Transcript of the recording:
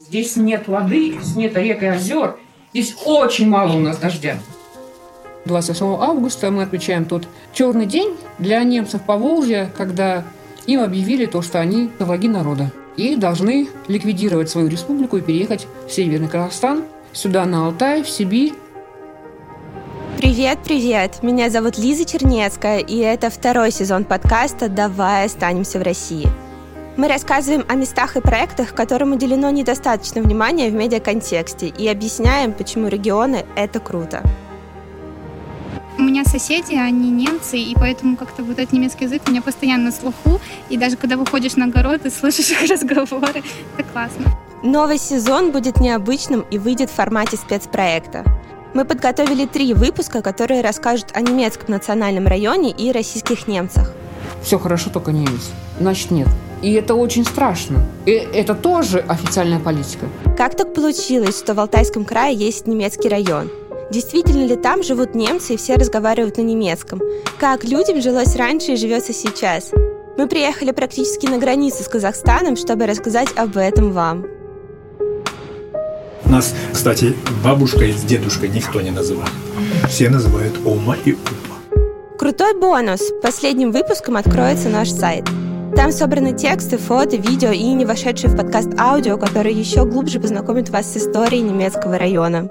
Здесь нет воды, здесь нет рек и озер. Здесь очень мало у нас дождя. 28 августа мы отмечаем тот черный день для немцев по Волжье, когда им объявили то, что они враги народа и должны ликвидировать свою республику и переехать в Северный Казахстан, сюда на Алтай, в Сибирь. Привет, привет! Меня зовут Лиза Чернецкая, и это второй сезон подкаста «Давай останемся в России». Мы рассказываем о местах и проектах, которым уделено недостаточно внимания в медиаконтексте, и объясняем, почему регионы – это круто. У меня соседи, они немцы, и поэтому как-то вот этот немецкий язык у меня постоянно на слуху, и даже когда выходишь на огород и слышишь их разговоры, это классно. Новый сезон будет необычным и выйдет в формате спецпроекта. Мы подготовили три выпуска, которые расскажут о немецком национальном районе и российских немцах. Все хорошо, только немец. Значит, нет. И это очень страшно. И это тоже официальная политика. Как так получилось, что в Алтайском крае есть немецкий район? Действительно ли там живут немцы и все разговаривают на немецком? Как людям жилось раньше и живется сейчас? Мы приехали практически на границу с Казахстаном, чтобы рассказать об этом вам. Нас, кстати, бабушкой с дедушкой никто не называет. Все называют Ома и Ума. Крутой бонус! Последним выпуском откроется наш сайт. Там собраны тексты, фото, видео и не вошедшие в подкаст аудио, которые еще глубже познакомят вас с историей немецкого района.